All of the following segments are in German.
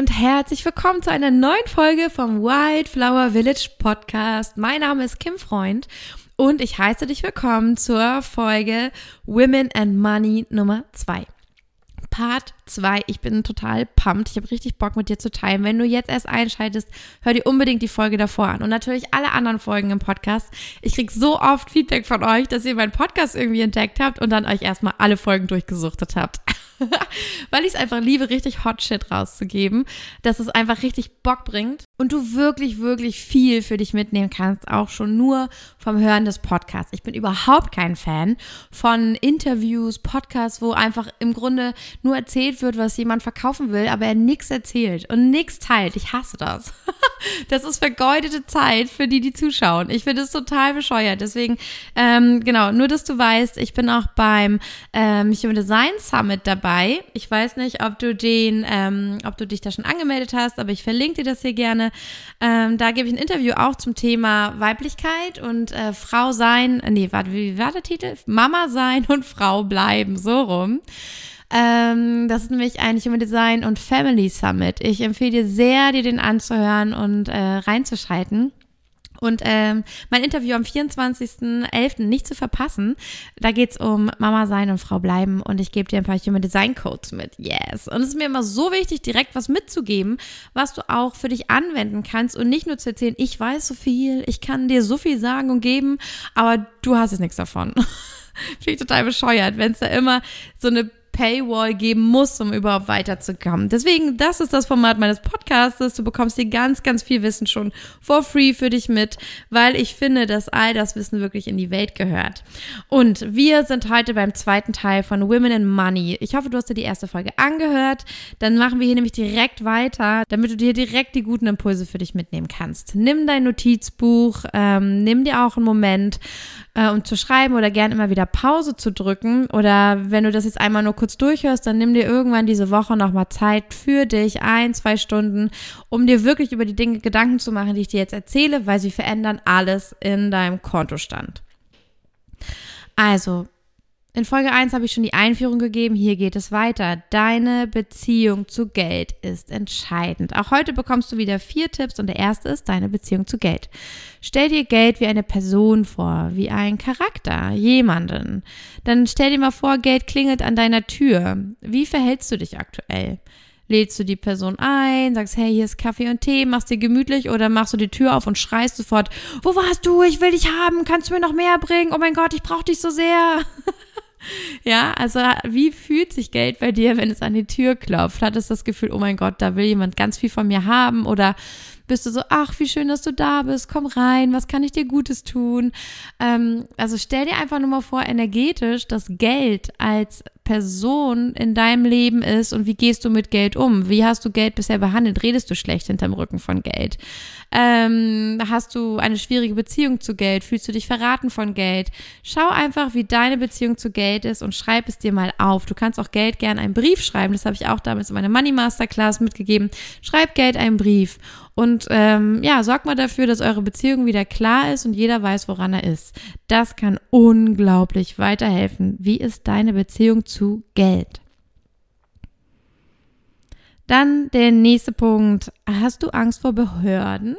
und herzlich willkommen zu einer neuen Folge vom Wildflower Village Podcast. Mein Name ist Kim Freund und ich heiße dich willkommen zur Folge Women and Money Nummer 2. Part 2. Ich bin total pumped. Ich habe richtig Bock mit dir zu teilen. Wenn du jetzt erst einschaltest, hör dir unbedingt die Folge davor an. Und natürlich alle anderen Folgen im Podcast. Ich kriege so oft Feedback von euch, dass ihr meinen Podcast irgendwie entdeckt habt und dann euch erstmal alle Folgen durchgesuchtet habt. Weil ich es einfach liebe, richtig Hot Shit rauszugeben, dass es einfach richtig Bock bringt und du wirklich, wirklich viel für dich mitnehmen kannst, auch schon nur vom Hören des Podcasts. Ich bin überhaupt kein Fan von Interviews, Podcasts, wo einfach im Grunde nur erzählt wird, was jemand verkaufen will, aber er nichts erzählt und nichts teilt. Ich hasse das. das ist vergeudete Zeit für die, die zuschauen. Ich finde es total bescheuert. Deswegen, ähm, genau, nur dass du weißt, ich bin auch beim ähm, Human Design Summit dabei. Ich weiß nicht, ob du den, ähm, ob du dich da schon angemeldet hast, aber ich verlinke dir das hier gerne. Ähm, da gebe ich ein Interview auch zum Thema Weiblichkeit und äh, Frau sein. Nee, warte, wie war der Titel? Mama sein und Frau bleiben, so rum. Ähm, das ist nämlich ein Human Design und Family Summit. Ich empfehle dir sehr, dir den anzuhören und äh, reinzuschalten. Und ähm, mein Interview am 24.11. nicht zu verpassen. Da geht's um Mama sein und Frau bleiben und ich gebe dir ein paar Human Design Codes mit. Yes. Und es ist mir immer so wichtig, direkt was mitzugeben, was du auch für dich anwenden kannst und nicht nur zu erzählen, ich weiß so viel, ich kann dir so viel sagen und geben, aber du hast jetzt nichts davon. Finde ich total bescheuert, wenn es da immer so eine Paywall geben muss, um überhaupt weiterzukommen. Deswegen, das ist das Format meines Podcasts. Du bekommst hier ganz, ganz viel Wissen schon for free für dich mit, weil ich finde, dass all das Wissen wirklich in die Welt gehört. Und wir sind heute beim zweiten Teil von Women in Money. Ich hoffe, du hast dir die erste Folge angehört. Dann machen wir hier nämlich direkt weiter, damit du dir direkt die guten Impulse für dich mitnehmen kannst. Nimm dein Notizbuch, ähm, nimm dir auch einen Moment, äh, um zu schreiben oder gern immer wieder Pause zu drücken. Oder wenn du das jetzt einmal nur kurz durchhörst, dann nimm dir irgendwann diese Woche nochmal Zeit für dich, ein, zwei Stunden, um dir wirklich über die Dinge Gedanken zu machen, die ich dir jetzt erzähle, weil sie verändern alles in deinem Kontostand. Also, in Folge 1 habe ich schon die Einführung gegeben, hier geht es weiter. Deine Beziehung zu Geld ist entscheidend. Auch heute bekommst du wieder vier Tipps und der erste ist deine Beziehung zu Geld. Stell dir Geld wie eine Person vor, wie ein Charakter, jemanden. Dann stell dir mal vor, Geld klingelt an deiner Tür. Wie verhältst du dich aktuell? Lädst du die Person ein, sagst, hey, hier ist Kaffee und Tee, machst dir gemütlich oder machst du die Tür auf und schreist sofort, wo warst du? Ich will dich haben, kannst du mir noch mehr bringen? Oh mein Gott, ich brauche dich so sehr. Ja, also wie fühlt sich Geld bei dir, wenn es an die Tür klopft? Hat es das Gefühl, oh mein Gott, da will jemand ganz viel von mir haben? Oder bist du so, ach, wie schön, dass du da bist, komm rein, was kann ich dir Gutes tun? Ähm, also stell dir einfach nur mal vor, energetisch, dass Geld als Person in deinem Leben ist und wie gehst du mit Geld um? Wie hast du Geld bisher behandelt? Redest du schlecht hinterm Rücken von Geld? Ähm, hast du eine schwierige Beziehung zu Geld? Fühlst du dich verraten von Geld? Schau einfach, wie deine Beziehung zu Geld ist und schreib es dir mal auf. Du kannst auch Geld gerne einen Brief schreiben. Das habe ich auch damals in meiner Money Masterclass mitgegeben. Schreib Geld einen Brief und ähm, ja, sorg mal dafür, dass eure Beziehung wieder klar ist und jeder weiß, woran er ist. Das kann unglaublich weiterhelfen. Wie ist deine Beziehung zu Geld? Dann der nächste Punkt. Hast du Angst vor Behörden?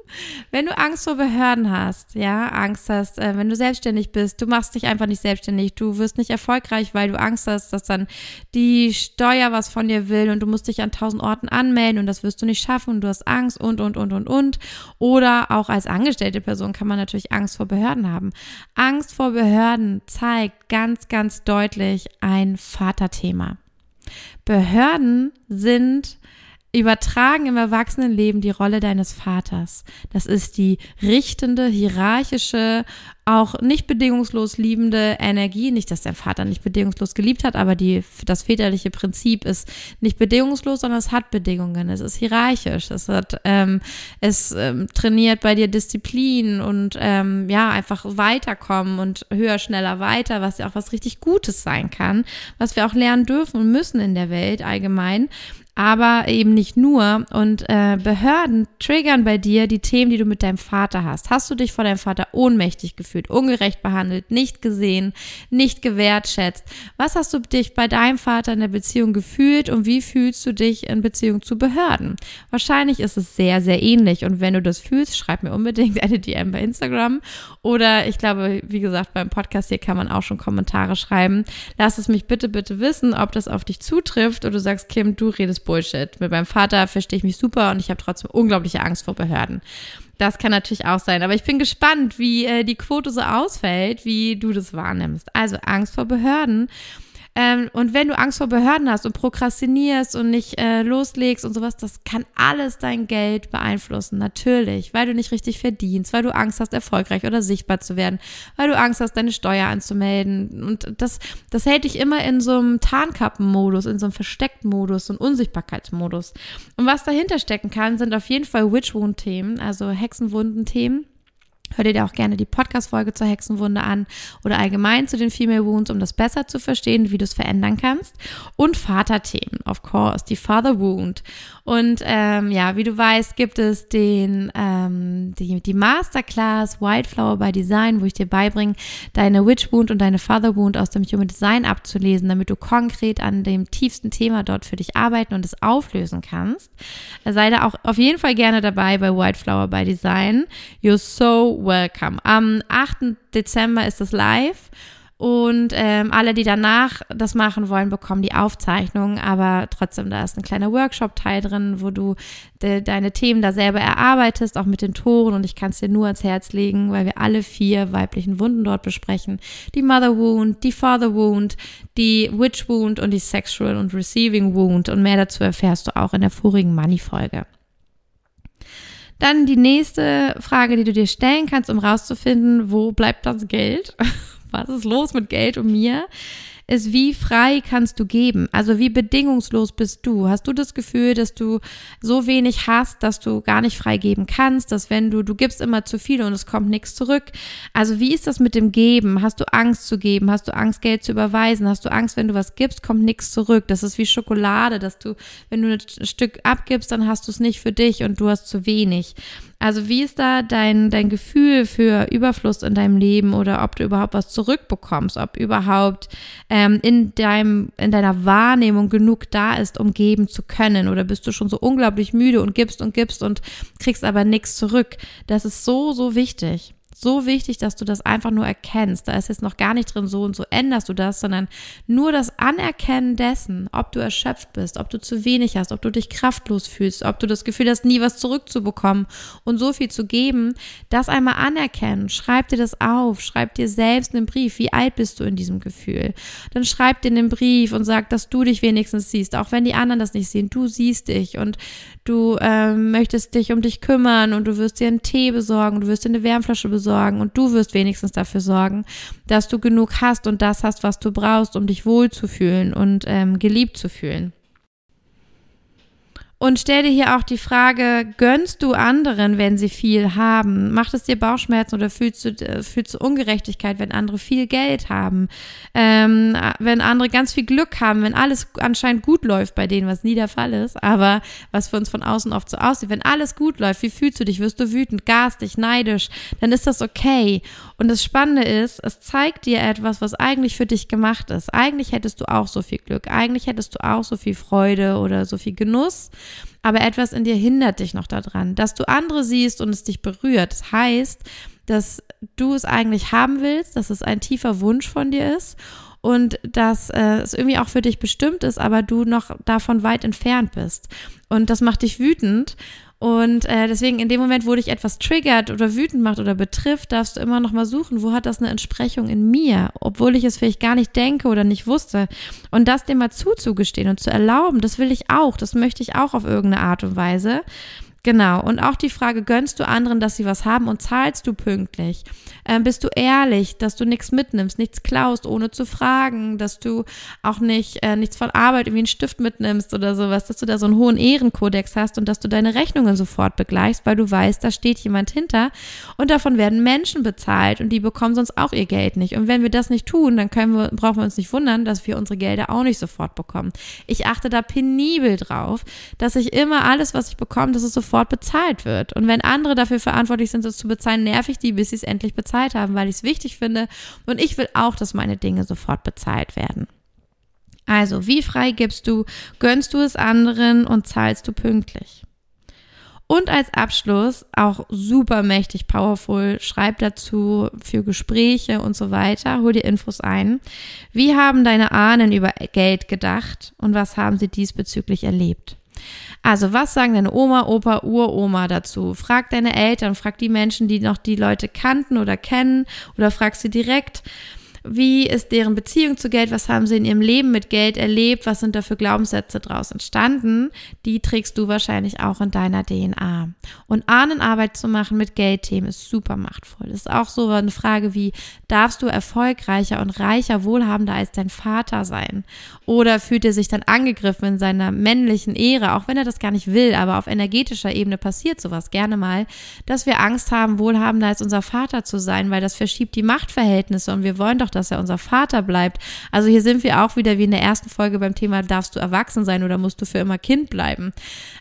wenn du Angst vor Behörden hast, ja, Angst hast, äh, wenn du selbstständig bist, du machst dich einfach nicht selbstständig, du wirst nicht erfolgreich, weil du Angst hast, dass dann die Steuer was von dir will und du musst dich an tausend Orten anmelden und das wirst du nicht schaffen und du hast Angst und, und, und, und, und. Oder auch als angestellte Person kann man natürlich Angst vor Behörden haben. Angst vor Behörden zeigt ganz, ganz deutlich ein Vaterthema. Behörden sind übertragen im Erwachsenenleben die Rolle deines Vaters. Das ist die richtende, hierarchische, auch nicht bedingungslos liebende Energie. Nicht, dass der Vater nicht bedingungslos geliebt hat, aber die, das väterliche Prinzip ist nicht bedingungslos, sondern es hat Bedingungen. Es ist hierarchisch. Es hat, ähm, es ähm, trainiert bei dir Disziplin und ähm, ja, einfach weiterkommen und höher, schneller, weiter, was ja auch was richtig Gutes sein kann, was wir auch lernen dürfen und müssen in der Welt allgemein. Aber eben nicht nur. Und äh, Behörden triggern bei dir die Themen, die du mit deinem Vater hast. Hast du dich vor deinem Vater ohnmächtig gefühlt, ungerecht behandelt, nicht gesehen, nicht gewertschätzt? Was hast du dich bei deinem Vater in der Beziehung gefühlt und wie fühlst du dich in Beziehung zu Behörden? Wahrscheinlich ist es sehr, sehr ähnlich. Und wenn du das fühlst, schreib mir unbedingt eine DM bei Instagram. Oder ich glaube, wie gesagt, beim Podcast hier kann man auch schon Kommentare schreiben. Lass es mich bitte, bitte wissen, ob das auf dich zutrifft oder du sagst, Kim, du redest Bullshit. Mit meinem Vater verstehe ich mich super und ich habe trotzdem unglaubliche Angst vor Behörden. Das kann natürlich auch sein. Aber ich bin gespannt, wie äh, die Quote so ausfällt, wie du das wahrnimmst. Also Angst vor Behörden. Ähm, und wenn du Angst vor Behörden hast und prokrastinierst und nicht äh, loslegst und sowas, das kann alles dein Geld beeinflussen. Natürlich, weil du nicht richtig verdienst, weil du Angst hast, erfolgreich oder sichtbar zu werden, weil du Angst hast, deine Steuer anzumelden. Und das, das hält dich immer in so einem Tarnkappenmodus, in so einem Versteckt-Modus, so einem Unsichtbarkeitsmodus. Und was dahinter stecken kann, sind auf jeden Fall Witch-Wound-Themen, also Hexenwunden-Themen. Hör dir auch gerne die Podcast-Folge zur Hexenwunde an oder allgemein zu den Female Wounds, um das besser zu verstehen, wie du es verändern kannst. Und Vaterthemen, of course, die Father Wound. Und ähm, ja, wie du weißt, gibt es den ähm, die, die Masterclass Wildflower by Design, wo ich dir beibringe, deine Witch Wound und deine Father Wound aus dem Human Design abzulesen, damit du konkret an dem tiefsten Thema dort für dich arbeiten und es auflösen kannst. Sei da auch auf jeden Fall gerne dabei bei Wildflower by Design. You're so welcome. Am 8. Dezember ist es live. Und ähm, alle, die danach das machen wollen, bekommen die Aufzeichnung. Aber trotzdem, da ist ein kleiner Workshop-Teil drin, wo du de deine Themen da selber erarbeitest, auch mit den Toren. Und ich kann es dir nur ans Herz legen, weil wir alle vier weiblichen Wunden dort besprechen. Die Mother Wound, die Father Wound, die Witch Wound und die Sexual und Receiving Wound. Und mehr dazu erfährst du auch in der vorigen Money-Folge. Dann die nächste Frage, die du dir stellen kannst, um rauszufinden, wo bleibt das Geld? Was ist los mit Geld und mir? Ist, wie frei kannst du geben? Also wie bedingungslos bist du? Hast du das Gefühl, dass du so wenig hast, dass du gar nicht frei geben kannst, dass wenn du, du gibst immer zu viel und es kommt nichts zurück? Also wie ist das mit dem Geben? Hast du Angst zu geben? Hast du Angst, Geld zu überweisen? Hast du Angst, wenn du was gibst, kommt nichts zurück? Das ist wie Schokolade, dass du, wenn du ein Stück abgibst, dann hast du es nicht für dich und du hast zu wenig. Also wie ist da dein, dein Gefühl für Überfluss in deinem Leben oder ob du überhaupt was zurückbekommst, ob überhaupt ähm, in, deinem, in deiner Wahrnehmung genug da ist, um geben zu können oder bist du schon so unglaublich müde und gibst und gibst und kriegst aber nichts zurück. Das ist so, so wichtig so wichtig, dass du das einfach nur erkennst. Da ist jetzt noch gar nicht drin, so und so änderst du das, sondern nur das Anerkennen dessen, ob du erschöpft bist, ob du zu wenig hast, ob du dich kraftlos fühlst, ob du das Gefühl hast, nie was zurückzubekommen und so viel zu geben, das einmal anerkennen. Schreib dir das auf, schreib dir selbst einen Brief. Wie alt bist du in diesem Gefühl? Dann schreib dir einen Brief und sag, dass du dich wenigstens siehst, auch wenn die anderen das nicht sehen. Du siehst dich und du ähm, möchtest dich um dich kümmern und du wirst dir einen Tee besorgen, du wirst dir eine Wärmflasche besorgen sorgen und du wirst wenigstens dafür sorgen, dass du genug hast und das hast, was du brauchst, um dich wohlzufühlen und ähm, geliebt zu fühlen. Und stell dir hier auch die Frage, gönnst du anderen, wenn sie viel haben? Macht es dir Bauchschmerzen oder fühlst du, äh, fühlst du Ungerechtigkeit, wenn andere viel Geld haben? Ähm, wenn andere ganz viel Glück haben, wenn alles anscheinend gut läuft bei denen, was nie der Fall ist, aber was für uns von außen oft so aussieht. Wenn alles gut läuft, wie fühlst du dich? Wirst du wütend, garstig, neidisch? Dann ist das okay. Und das Spannende ist, es zeigt dir etwas, was eigentlich für dich gemacht ist. Eigentlich hättest du auch so viel Glück. Eigentlich hättest du auch so viel Freude oder so viel Genuss aber etwas in dir hindert dich noch daran, dass du andere siehst und es dich berührt. Das heißt, dass du es eigentlich haben willst, dass es ein tiefer Wunsch von dir ist und dass äh, es irgendwie auch für dich bestimmt ist, aber du noch davon weit entfernt bist. Und das macht dich wütend und äh, deswegen in dem Moment, wo dich etwas triggert oder wütend macht oder betrifft, darfst du immer noch mal suchen, wo hat das eine Entsprechung in mir, obwohl ich es vielleicht gar nicht denke oder nicht wusste. Und das dem mal zuzugestehen und zu erlauben, das will ich auch, das möchte ich auch auf irgendeine Art und Weise. Genau. Und auch die Frage, gönnst du anderen, dass sie was haben und zahlst du pünktlich? Ähm, bist du ehrlich, dass du nichts mitnimmst, nichts klaust, ohne zu fragen, dass du auch nicht äh, nichts von Arbeit irgendwie einen Stift mitnimmst oder sowas, dass du da so einen hohen Ehrenkodex hast und dass du deine Rechnungen sofort begleichst, weil du weißt, da steht jemand hinter und davon werden Menschen bezahlt und die bekommen sonst auch ihr Geld nicht. Und wenn wir das nicht tun, dann können wir, brauchen wir uns nicht wundern, dass wir unsere Gelder auch nicht sofort bekommen. Ich achte da penibel drauf, dass ich immer alles, was ich bekomme, dass es sofort sofort bezahlt wird. Und wenn andere dafür verantwortlich sind, das zu bezahlen, nerv ich die, bis sie es endlich bezahlt haben, weil ich es wichtig finde. Und ich will auch, dass meine Dinge sofort bezahlt werden. Also, wie frei gibst du, gönnst du es anderen und zahlst du pünktlich? Und als Abschluss, auch super mächtig powerful, schreib dazu für Gespräche und so weiter, hol dir Infos ein. Wie haben deine Ahnen über Geld gedacht und was haben sie diesbezüglich erlebt? Also, was sagen deine Oma, Opa, Uroma dazu? Frag deine Eltern, frag die Menschen, die noch die Leute kannten oder kennen oder frag sie direkt. Wie ist deren Beziehung zu Geld? Was haben sie in ihrem Leben mit Geld erlebt? Was sind da für Glaubenssätze draus entstanden? Die trägst du wahrscheinlich auch in deiner DNA. Und Ahnenarbeit zu machen mit Geldthemen ist super machtvoll. Das ist auch so eine Frage wie, darfst du erfolgreicher und reicher, wohlhabender als dein Vater sein? Oder fühlt er sich dann angegriffen in seiner männlichen Ehre, auch wenn er das gar nicht will, aber auf energetischer Ebene passiert sowas gerne mal, dass wir Angst haben, wohlhabender als unser Vater zu sein, weil das verschiebt die Machtverhältnisse und wir wollen doch dass er unser Vater bleibt. Also hier sind wir auch wieder wie in der ersten Folge beim Thema, darfst du erwachsen sein oder musst du für immer Kind bleiben?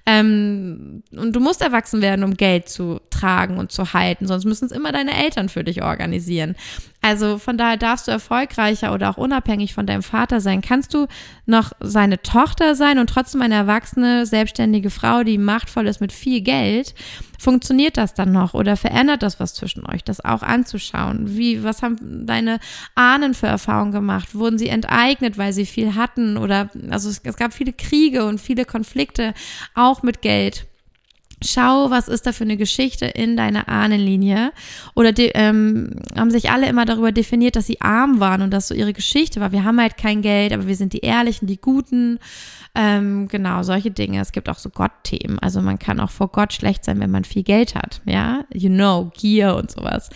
Ähm, und du musst erwachsen werden, um Geld zu tragen und zu halten, sonst müssen es immer deine Eltern für dich organisieren. Also von daher darfst du erfolgreicher oder auch unabhängig von deinem Vater sein. Kannst du noch seine Tochter sein und trotzdem eine erwachsene, selbstständige Frau, die machtvoll ist mit viel Geld? Funktioniert das dann noch oder verändert das was zwischen euch? Das auch anzuschauen. Wie, was haben deine Ahnen für Erfahrungen gemacht? Wurden sie enteignet, weil sie viel hatten? Oder, also es, es gab viele Kriege und viele Konflikte, auch mit Geld. Schau, was ist da für eine Geschichte in deiner Ahnenlinie. Oder die, ähm, haben sich alle immer darüber definiert, dass sie arm waren und dass so ihre Geschichte war. Wir haben halt kein Geld, aber wir sind die Ehrlichen, die Guten. Ähm, genau, solche Dinge. Es gibt auch so Gottthemen. Also man kann auch vor Gott schlecht sein, wenn man viel Geld hat. Ja, you know, Gier und sowas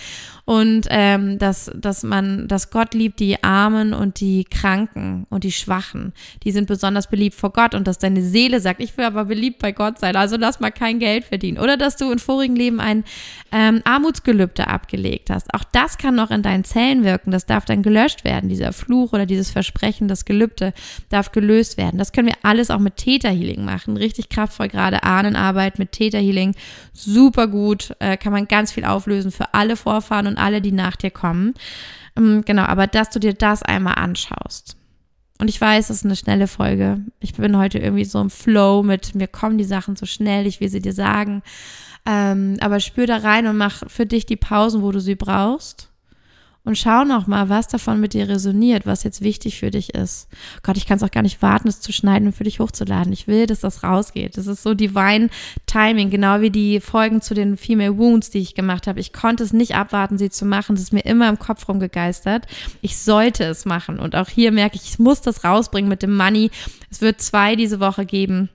und ähm, dass, dass man, dass Gott liebt die Armen und die Kranken und die Schwachen. Die sind besonders beliebt vor Gott und dass deine Seele sagt, ich will aber beliebt bei Gott sein, also lass mal kein Geld verdienen. Oder dass du in vorigen Leben ein ähm, Armutsgelübde abgelegt hast. Auch das kann noch in deinen Zellen wirken. Das darf dann gelöscht werden. Dieser Fluch oder dieses Versprechen, das Gelübde darf gelöst werden. Das können wir alles auch mit Theta Healing machen. Richtig kraftvoll, gerade Ahnenarbeit mit Theta Healing. Super gut. Äh, kann man ganz viel auflösen für alle Vorfahren und und alle, die nach dir kommen. Ähm, genau, aber dass du dir das einmal anschaust. Und ich weiß, es ist eine schnelle Folge. Ich bin heute irgendwie so im Flow mit, mir kommen die Sachen so schnell, ich will sie dir sagen. Ähm, aber spür da rein und mach für dich die Pausen, wo du sie brauchst und schau noch mal, was davon mit dir resoniert, was jetzt wichtig für dich ist. Gott, ich kann es auch gar nicht warten, es zu schneiden und für dich hochzuladen. Ich will, dass das rausgeht. Das ist so divine Timing, genau wie die Folgen zu den Female Wounds, die ich gemacht habe. Ich konnte es nicht abwarten, sie zu machen. Das ist mir immer im Kopf rumgegeistert. Ich sollte es machen. Und auch hier merke ich, ich muss das rausbringen mit dem Money. Es wird zwei diese Woche geben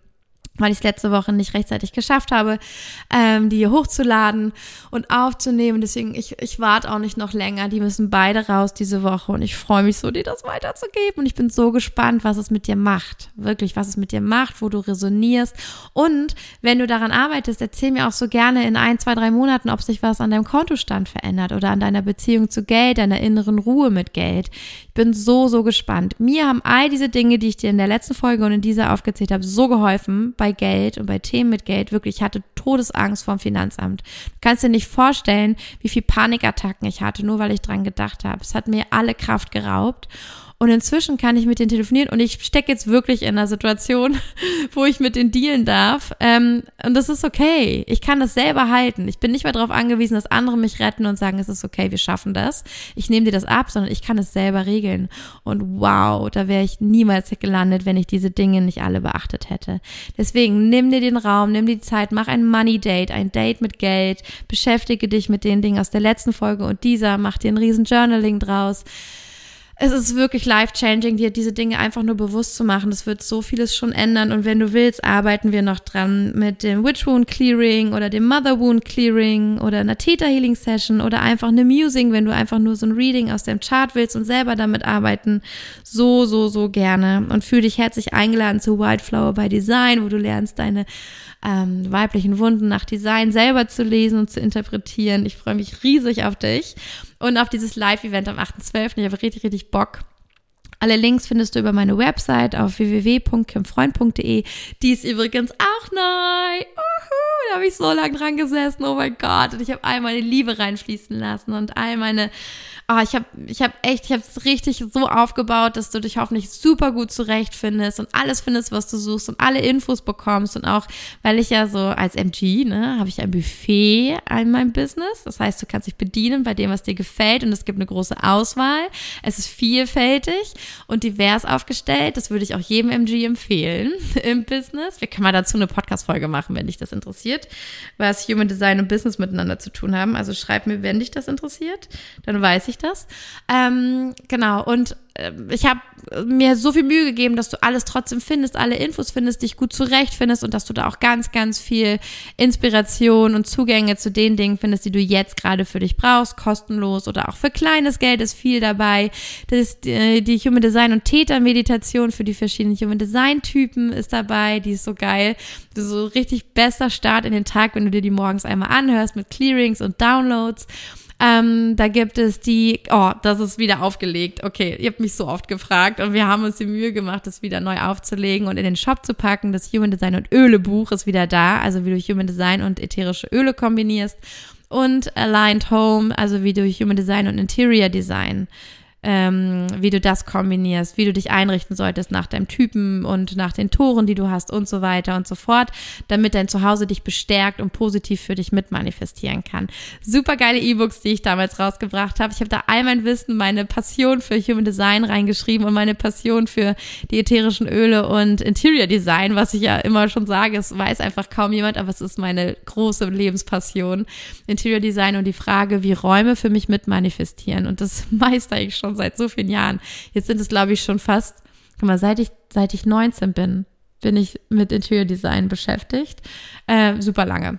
weil ich es letzte Woche nicht rechtzeitig geschafft habe, ähm, die hier hochzuladen und aufzunehmen. Deswegen, ich, ich warte auch nicht noch länger. Die müssen beide raus diese Woche und ich freue mich so, dir das weiterzugeben. Und ich bin so gespannt, was es mit dir macht. Wirklich, was es mit dir macht, wo du resonierst. Und wenn du daran arbeitest, erzähl mir auch so gerne in ein, zwei, drei Monaten, ob sich was an deinem Kontostand verändert oder an deiner Beziehung zu Geld, deiner inneren Ruhe mit Geld. Ich bin so, so gespannt. Mir haben all diese Dinge, die ich dir in der letzten Folge und in dieser aufgezählt habe, so geholfen bei Geld und bei Themen mit Geld. Wirklich, ich hatte Todesangst vom Finanzamt. Du kannst dir nicht vorstellen, wie viel Panikattacken ich hatte, nur weil ich dran gedacht habe. Es hat mir alle Kraft geraubt. Und inzwischen kann ich mit denen telefonieren und ich stecke jetzt wirklich in einer Situation, wo ich mit denen dealen darf. Ähm, und das ist okay. Ich kann das selber halten. Ich bin nicht mehr darauf angewiesen, dass andere mich retten und sagen, es ist okay, wir schaffen das. Ich nehme dir das ab, sondern ich kann es selber regeln. Und wow, da wäre ich niemals gelandet, wenn ich diese Dinge nicht alle beachtet hätte. Deswegen nimm dir den Raum, nimm die Zeit, mach ein Money Date, ein Date mit Geld, beschäftige dich mit den Dingen aus der letzten Folge und dieser, mach dir ein riesen Journaling draus es ist wirklich life-changing, dir diese Dinge einfach nur bewusst zu machen. Das wird so vieles schon ändern. Und wenn du willst, arbeiten wir noch dran mit dem Witch Wound Clearing oder dem Mother Wound Clearing oder einer Theta Healing Session oder einfach eine Musing, wenn du einfach nur so ein Reading aus dem Chart willst und selber damit arbeiten. So, so, so gerne. Und fühle dich herzlich eingeladen zu Wildflower by Design, wo du lernst, deine ähm, weiblichen Wunden nach Design selber zu lesen und zu interpretieren. Ich freue mich riesig auf dich und auf dieses Live-Event am 8.12. Ich habe richtig, richtig Bock. Alle Links findest du über meine Website auf www.kimfreund.de. Die ist übrigens auch neu. Uhu, da habe ich so lange dran gesessen. Oh mein Gott. Und ich habe all meine Liebe reinfließen lassen und all meine oh, ich habe ich hab echt, ich habe es richtig so aufgebaut, dass du dich hoffentlich super gut zurechtfindest und alles findest, was du suchst und alle Infos bekommst und auch, weil ich ja so als MG, ne, habe ich ein Buffet in meinem Business. Das heißt, du kannst dich bedienen bei dem, was dir gefällt und es gibt eine große Auswahl. Es ist vielfältig und divers aufgestellt. Das würde ich auch jedem MG empfehlen im Business. Wir können mal dazu eine Podcast-Folge machen, wenn dich das interessiert, was Human Design und Business miteinander zu tun haben. Also schreib mir, wenn dich das interessiert. Dann weiß ich das. Ähm, genau, und äh, ich habe mir so viel Mühe gegeben, dass du alles trotzdem findest, alle Infos findest, dich gut zurechtfindest und dass du da auch ganz, ganz viel Inspiration und Zugänge zu den Dingen findest, die du jetzt gerade für dich brauchst, kostenlos oder auch für kleines Geld ist viel dabei. Das ist die, die Human Design und Theta Meditation für die verschiedenen Human Design Typen ist dabei, die ist so geil. Das ist so richtig besser Start in den Tag, wenn du dir die morgens einmal anhörst mit Clearings und Downloads. Ähm, da gibt es die, oh, das ist wieder aufgelegt. Okay, ihr habt mich so oft gefragt und wir haben uns die Mühe gemacht, das wieder neu aufzulegen und in den Shop zu packen. Das Human Design und Öle Buch ist wieder da, also wie du Human Design und ätherische Öle kombinierst. Und Aligned Home, also wie du Human Design und Interior Design ähm, wie du das kombinierst, wie du dich einrichten solltest nach deinem Typen und nach den Toren, die du hast und so weiter und so fort, damit dein Zuhause dich bestärkt und positiv für dich mitmanifestieren kann. Super geile E-Books, die ich damals rausgebracht habe. Ich habe da all mein Wissen, meine Passion für Human Design reingeschrieben und meine Passion für die ätherischen Öle und Interior Design, was ich ja immer schon sage, es weiß einfach kaum jemand, aber es ist meine große Lebenspassion. Interior Design und die Frage, wie Räume für mich mitmanifestieren. Und das meister ich schon schon seit so vielen Jahren. Jetzt sind es, glaube ich, schon fast, guck mal, seit ich, seit ich 19 bin, bin ich mit Interior Design beschäftigt. Äh, super lange.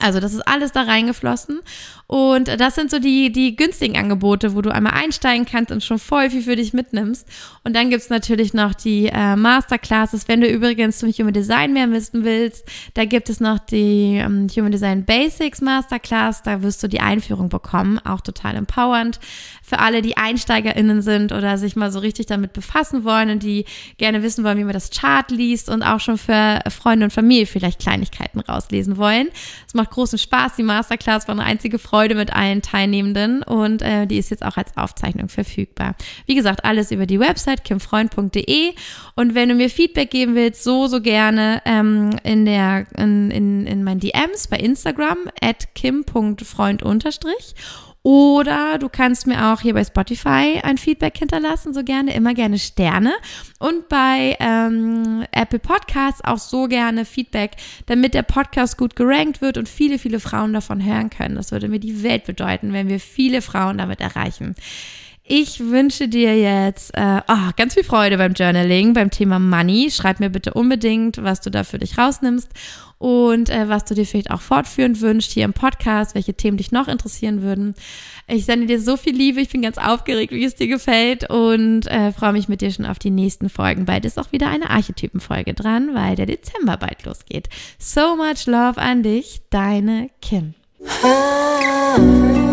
Also das ist alles da reingeflossen und das sind so die, die günstigen Angebote, wo du einmal einsteigen kannst und schon voll viel für dich mitnimmst. Und dann gibt's natürlich noch die äh, Masterclasses. Wenn du übrigens zum Human Design mehr wissen willst, da gibt es noch die ähm, Human Design Basics Masterclass. Da wirst du die Einführung bekommen, auch total empowernd. Für alle, die EinsteigerInnen sind oder sich mal so richtig damit befassen wollen und die gerne wissen wollen, wie man das Chart liest und auch schon für Freunde und Familie vielleicht Kleinigkeiten rauslesen wollen. Es macht großen Spaß. Die Masterclass war eine einzige Freude mit allen Teilnehmenden und äh, die ist jetzt auch als Aufzeichnung verfügbar. Wie gesagt, alles über die Website kimfreund.de und wenn du mir Feedback geben willst, so, so gerne ähm, in der, in, in, in meinen DMs bei Instagram at kim.freund oder du kannst mir auch hier bei Spotify ein Feedback hinterlassen, so gerne, immer gerne Sterne. Und bei ähm, Apple Podcasts auch so gerne Feedback, damit der Podcast gut gerankt wird und viele, viele Frauen davon hören können. Das würde mir die Welt bedeuten, wenn wir viele Frauen damit erreichen. Ich wünsche dir jetzt äh, oh, ganz viel Freude beim Journaling, beim Thema Money. Schreib mir bitte unbedingt, was du da für dich rausnimmst und äh, was du dir vielleicht auch fortführend wünschst hier im Podcast, welche Themen dich noch interessieren würden. Ich sende dir so viel Liebe, ich bin ganz aufgeregt, wie es dir gefällt und äh, freue mich mit dir schon auf die nächsten Folgen. Bald ist auch wieder eine Archetypenfolge dran, weil der Dezember bald losgeht. So much love an dich, deine Kim. Ah.